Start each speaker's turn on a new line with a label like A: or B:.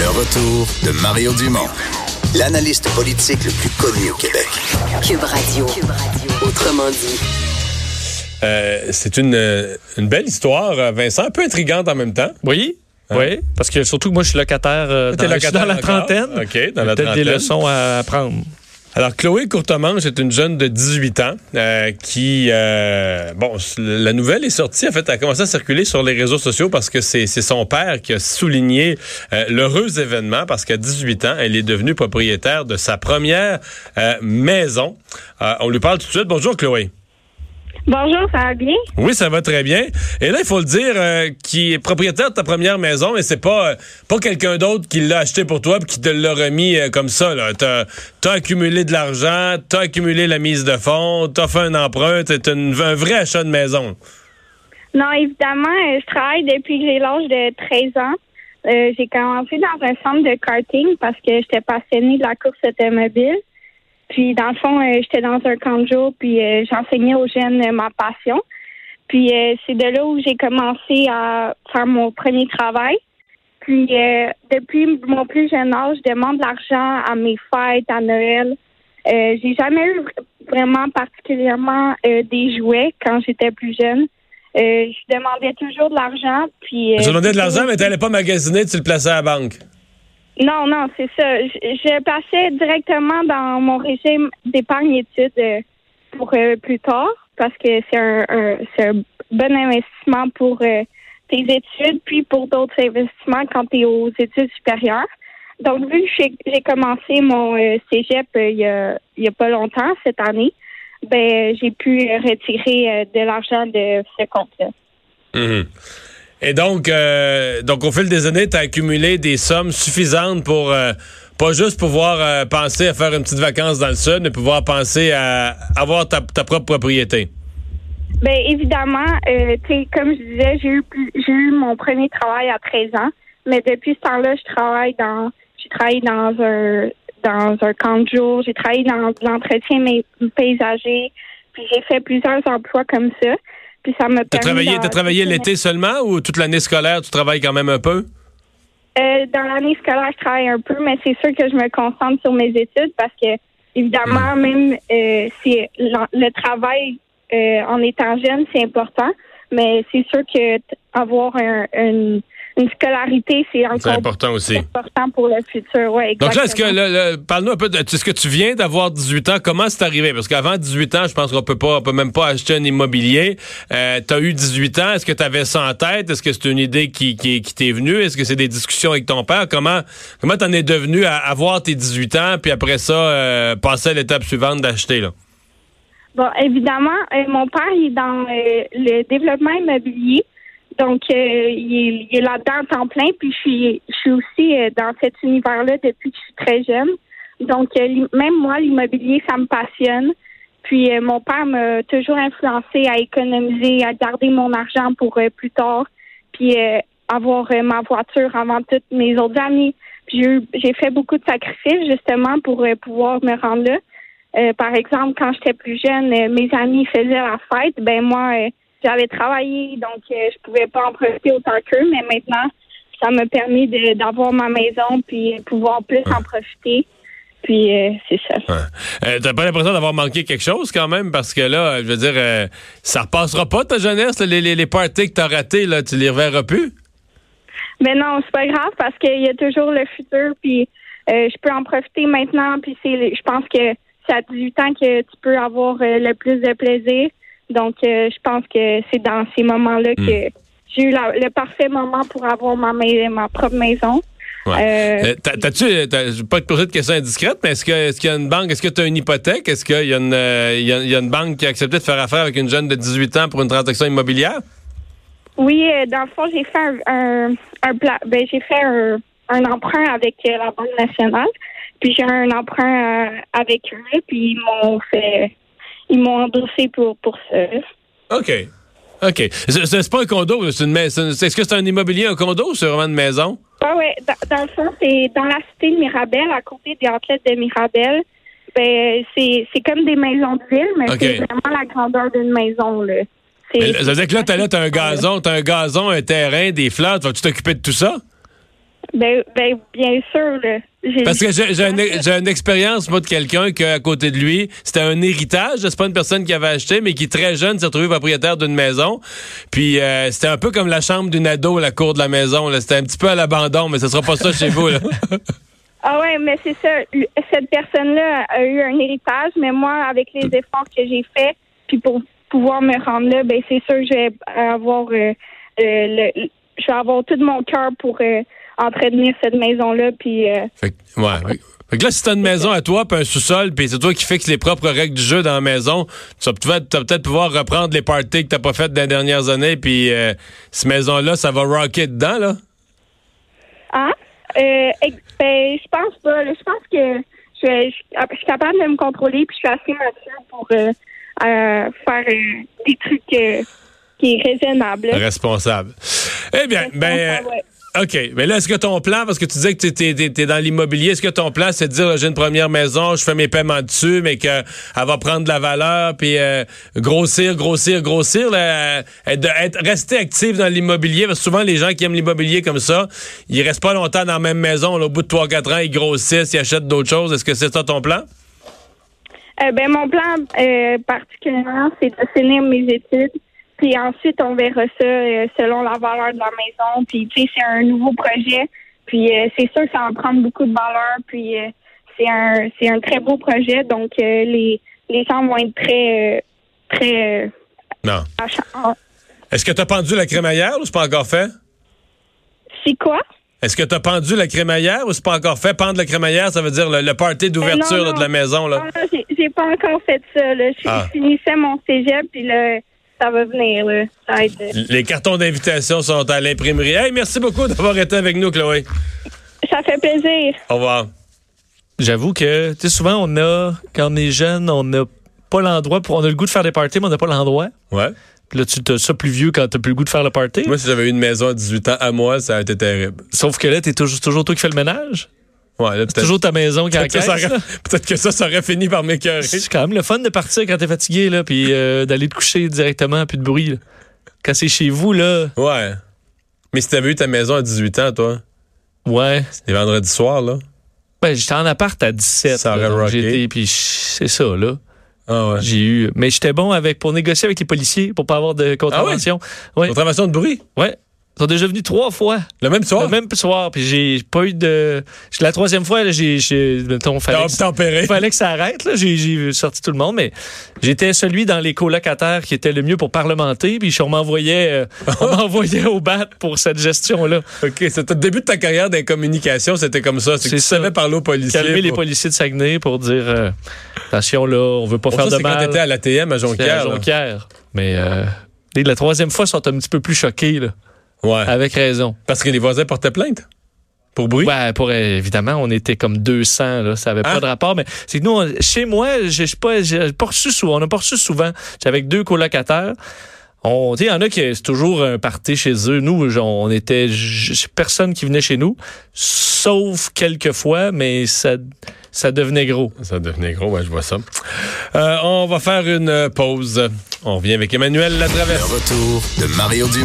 A: Le retour de Mario Dumont, l'analyste politique le plus connu au Québec.
B: Cube Radio. Autrement dit.
C: Euh, c'est une, une belle histoire, Vincent, un peu intrigante en même temps.
D: Oui.
C: Hein?
D: Oui, parce que surtout que moi, je suis locataire, euh,
C: T'es
D: dans, je suis
C: locataire
D: dans la
C: encore?
D: trentaine.
C: OK, dans la
D: Peut-être des
C: trentaine.
D: leçons à apprendre.
C: Alors, Chloé Courtemanche est une jeune de 18 ans euh, qui, euh, bon, la nouvelle est sortie, en fait, elle a commencé à circuler sur les réseaux sociaux parce que c'est son père qui a souligné euh, l'heureux événement parce qu'à 18 ans, elle est devenue propriétaire de sa première euh, maison. On lui parle tout de suite. Bonjour, Chloé.
E: Bonjour, ça va bien?
C: Oui, ça va très bien. Et là, il faut le dire, euh, qui est propriétaire de ta première maison, et c'est pas euh, pas quelqu'un d'autre qui l'a acheté pour toi puis qui te l'a remis euh, comme ça. T'as as accumulé de l'argent, t'as accumulé la mise de fonds, t'as fait un emprunt, c'est un vrai achat de maison.
E: Non, évidemment, je travaille depuis que j'ai l'âge de 13 ans. J'ai commencé dans un centre de karting parce que j'étais passionnée de la course automobile. Puis, dans le fond, euh, j'étais dans un camp de jour, puis euh, j'enseignais aux jeunes euh, ma passion. Puis, c'est de là où j'ai commencé à faire mon premier travail. Puis, euh, depuis mon plus jeune âge, je demande de l'argent à mes fêtes, à Noël. J'ai jamais eu vraiment particulièrement des jouets quand j'étais plus jeune. Je demandais toujours de l'argent. Puis,
C: tu demandais de l'argent, mais t'allais pas magasiner, tu le plaçais à la banque.
E: Non, non, c'est ça. Je, je passais directement dans mon régime d'épargne études euh, pour euh, plus tard parce que c'est un, un- bon investissement pour euh, tes études puis pour d'autres investissements quand tu es aux études supérieures. Donc, vu que j'ai commencé mon euh, cégep il y, a, il a pas longtemps, cette année, ben j'ai pu retirer de l'argent de ce compte-là.
C: Mhm. Et donc, euh, donc, au fil des années, tu as accumulé des sommes suffisantes pour euh, pas juste pouvoir euh, penser à faire une petite vacance dans le sud, mais pouvoir penser à avoir ta, ta propre propriété.
E: Ben évidemment, euh, comme je disais, j'ai eu j'ai eu mon premier travail à 13 ans, mais depuis ce temps-là, je travaille dans j'ai travaillé dans un dans un camp de jour, j'ai travaillé dans l'entretien paysager, puis j'ai fait plusieurs emplois comme ça. Puis ça m'a
C: T'as travaillé, t'as travaillé l'été seulement ou toute l'année scolaire, tu travailles quand même un peu?
E: Euh, dans l'année scolaire, je travaille un peu, mais c'est sûr que je me concentre sur mes études parce que, évidemment,
C: Hmm.
E: même euh, si le travail euh, en étant jeune, c'est important, mais c'est sûr que avoir un- une, une scolarité, c'est encore
C: important aussi.
E: important pour le futur. Ouais,
C: Donc là, est-ce que, parle-nous un peu de, est-ce que tu viens d'avoir 18 ans? Comment c'est arrivé? Parce qu'avant 18 ans, je pense qu'on peut pas, on peut même pas acheter un immobilier. Euh, t'as eu 18 ans. Est-ce que tu avais ça en tête? Est-ce que c'est une idée qui, qui, qui t'est venue? Est-ce que c'est des discussions avec ton père? Comment, comment t'en es devenu à avoir tes 18 ans puis après ça, euh, passer à l'étape suivante d'acheter, là?
E: Bon, évidemment, euh, mon père il est dans euh, le développement immobilier. Donc, euh, il est, là-dedans à temps plein. Puis, je suis, je suis aussi euh, dans cet univers-là depuis que je suis très jeune. Donc, euh, même moi, l'immobilier, ça me passionne. Puis, euh, mon père m'a toujours influencé à économiser, à garder mon argent pour plus tard. Puis, avoir ma voiture avant toutes mes autres amis. J'ai fait beaucoup de sacrifices, justement, pour pouvoir me rendre là. Euh, par exemple, quand j'étais plus jeune, mes amis faisaient la fête, ben moi, euh, j'avais travaillé, donc euh, je pouvais pas en profiter autant qu'eux, mais maintenant, ça m'a permis de- d'avoir ma maison puis pouvoir plus en profiter. Puis euh, c'est ça.
C: Euh, T'as pas l'impression d'avoir manqué quelque chose quand même? Parce que là, je veux dire, euh, ça repassera pas ta jeunesse, là, les, les, les parties que t'as ratées, là, tu les reverras plus?
E: Mais non, c'est pas grave parce qu'il y a toujours le futur, puis euh, je peux en profiter maintenant, puis c'est, je pense que c'est à 18 ans que tu peux avoir le plus de plaisir. Donc, euh, je pense que c'est dans ces moments-là que j'ai eu la- le parfait moment pour avoir ma, ma propre maison.
C: Ouais.
E: Euh,
C: Euh, t'as- T'as-tu, je vais pas te poser de questions indiscrètes, mais est-ce que- est-ce qu'il y a une banque, est-ce que tu as une hypothèque? Est-ce qu'il y, a une, euh, il y a- il y a une banque qui a accepté de faire affaire avec une jeune de 18 ans pour une transaction immobilière?
E: Oui, euh, dans le fond, j'ai fait un, un, ben, j'ai fait un, un emprunt avec euh, la Banque nationale. Puis j'ai un emprunt euh, avec eux, puis ils m'ont fait ils m'ont endossé pour pour ça.
C: OK. OK. C'est pas un condo, c'est une mais- c'est- Est-ce que c'est un immobilier, un condo ou c'est vraiment une maison?
E: Ah ouais, dans, dans le fond, c'est dans la cité de Mirabel, à côté des athlètes de Mirabel. Ben, c'est c'est comme des maisons de ville, mais c'est vraiment la grandeur d'une maison, là.
C: Mais Ça veut dire que là, t'as là, t'as un gazon, t'as un gazon, un terrain, des fleurs, tu vas-tu t'occuper de tout ça?
E: Ben, ben bien sûr. Là.
C: Parce que j'ai une, j'ai une expérience, moi, de quelqu'un qui, à côté de lui, c'était un héritage. C'est pas une personne qui avait acheté, mais qui, très jeune, s'est retrouvé propriétaire d'une maison. Puis, euh, c'était un peu comme la chambre d'une ado, la cour de la maison. C'était un petit peu à l'abandon, mais ce sera pas ça chez vous. Là.
E: Ah ouais, mais c'est ça. Cette personne-là a eu un héritage, mais moi, avec les efforts que j'ai faits, puis pour pouvoir me rendre là, ben c'est sûr que je vais avoir, euh, euh, le, je vais avoir tout mon cœur pour euh, entretenir cette maison-là, puis. euh,
C: Fait, que- ouais. Fait, que- là, si t'as une maison à toi, puis un sous-sol, puis c'est toi qui fixes les propres règles du jeu dans la maison, tu vas peut-être pouvoir reprendre les parties que t'as pas faites dans les dernières années, puis euh, cette maison-là, ça va rocker dedans, là?
E: Ah, euh, ben, je pense pas. Je pense que je, je- je suis capable de me contrôler, puis je suis assez mature pour euh, euh, faire des trucs qui est raisonnable.
C: Responsable. Eh bien, ben... OK. Mais là, est-ce que ton plan, parce que tu disais que tu es, dans l'immobilier, est-ce que ton plan, c'est de dire, j'ai une première maison, je fais mes paiements dessus, mais qu'elle va prendre de la valeur, puis euh, grossir, grossir, grossir, euh, être, rester actif dans l'immobilier, parce que souvent, les gens qui aiment l'immobilier comme ça, ils restent pas longtemps dans la même maison. là, au bout de 3-4 ans, ils grossissent, ils achètent d'autres choses. Est-ce que c'est ça ton plan?
E: Euh, ben, mon plan particulièrement, c'est de finir mes études. Puis ensuite, on verra ça euh, selon la valeur de la maison. Puis, tu sais, c'est un nouveau projet. Puis, euh, c'est sûr que ça va prendre beaucoup de valeur. Puis, euh, c'est un c'est un très beau projet. Donc, les, les gens vont être très, très
C: Non. Est-ce que tu as pendu la crémaillère ou c'est pas encore fait?
E: C'est quoi?
C: Est-ce que tu as pendu la crémaillère ou c'est pas encore fait? Pendre la crémaillère, ça veut dire le, le party d'ouverture de la maison. Là.
E: Non, non, j'ai- pas encore fait ça. Là. Je,
C: Ah.
E: je finissais mon cégep, puis là, ça va venir. Là. Ça va être-
C: Les cartons d'invitation sont à l'imprimerie. Hey, merci beaucoup d'avoir été avec nous, Chloé.
E: Ça fait plaisir.
C: Au revoir.
D: J'avoue que, tu sais, souvent, on a, quand on est jeune, on n'a pas l'endroit pour. On a le goût de faire des parties, mais on n'a pas l'endroit.
C: Ouais.
D: Puis là, tu as ça plus vieux quand t'as plus le goût de faire le party.
C: Moi, si j'avais eu une maison à 18 ans à moi, ça aurait été terrible.
D: Sauf que là, t'es toujours, toujours toi qui fais le ménage.
C: Ouais, là,
D: C'est toujours ta maison qui
C: peut-être
D: encaisse.
C: peut-être que ça, ça aurait fini par m'écœurer.
D: C'est quand même le fun de partir quand t'es fatigué, là, puis euh, d'aller te coucher directement, plus de bruit. là. Quand c'est chez vous, là,
C: Ouais. Mais si t'avais eu ta maison à 18 ans, toi,
D: ouais.
C: les vendredis soirs, là.
D: Ben, j'étais en appart à 17.
C: Ça
D: là,
C: aurait
D: été, puis c'est ça, là.
C: Ah ouais.
D: J'ai eu. Mais j'étais bon avec pour négocier avec les policiers pour pas avoir de contravention. ouais.
C: Contravention de bruit?
D: ouais. Ils sont déjà venus trois fois.
C: Le même soir?
D: Le même soir. Puis j'ai pas eu de. La troisième fois, là, j'ai. Mettons, fallait, que, fallait que ça arrête. là. J'ai sorti tout le monde, mais j'étais celui dans les colocataires qui était le mieux pour parlementer. Puis on m'envoyait euh, on m'envoyait au bat pour cette gestion-là.
C: OK, c'était le début de ta carrière des communications, c'était comme ça. C'est que tu
D: ça.
C: savais parler aux policiers.
D: Calmer les policiers de Saguenay pour dire euh, attention là, on veut pas faire
C: ça,
D: de
C: c'est quand
D: mal.
C: t'étais à l'ATM à
D: C'était à
C: Jonquière.
D: Jonquière. Mais euh, la troisième fois, ils sont un petit peu plus choqués, là,
C: Ouais.
D: avec raison.
C: Parce que les voisins portaient plainte? Pour bruit?
D: Ouais, pour, évidemment, on était comme 200, là, ça avait
C: Hein?
D: pas de rapport, mais c'est que nous, on- chez moi, j'ai pas, j'ai pas reçu souvent, on n'a pas reçu souvent. J'étais avec deux colocataires. On, tu sais, il y en a qui, c'est toujours un party chez eux. Nous, genre, on était, personne qui venait chez nous, sauf quelques fois, mais ça, ça devenait gros.
C: Ça devenait gros, ouais, je vois ça. Euh, on va faire une pause. On revient avec Emmanuel Latraverse.
A: Le retour de Mario Dumont.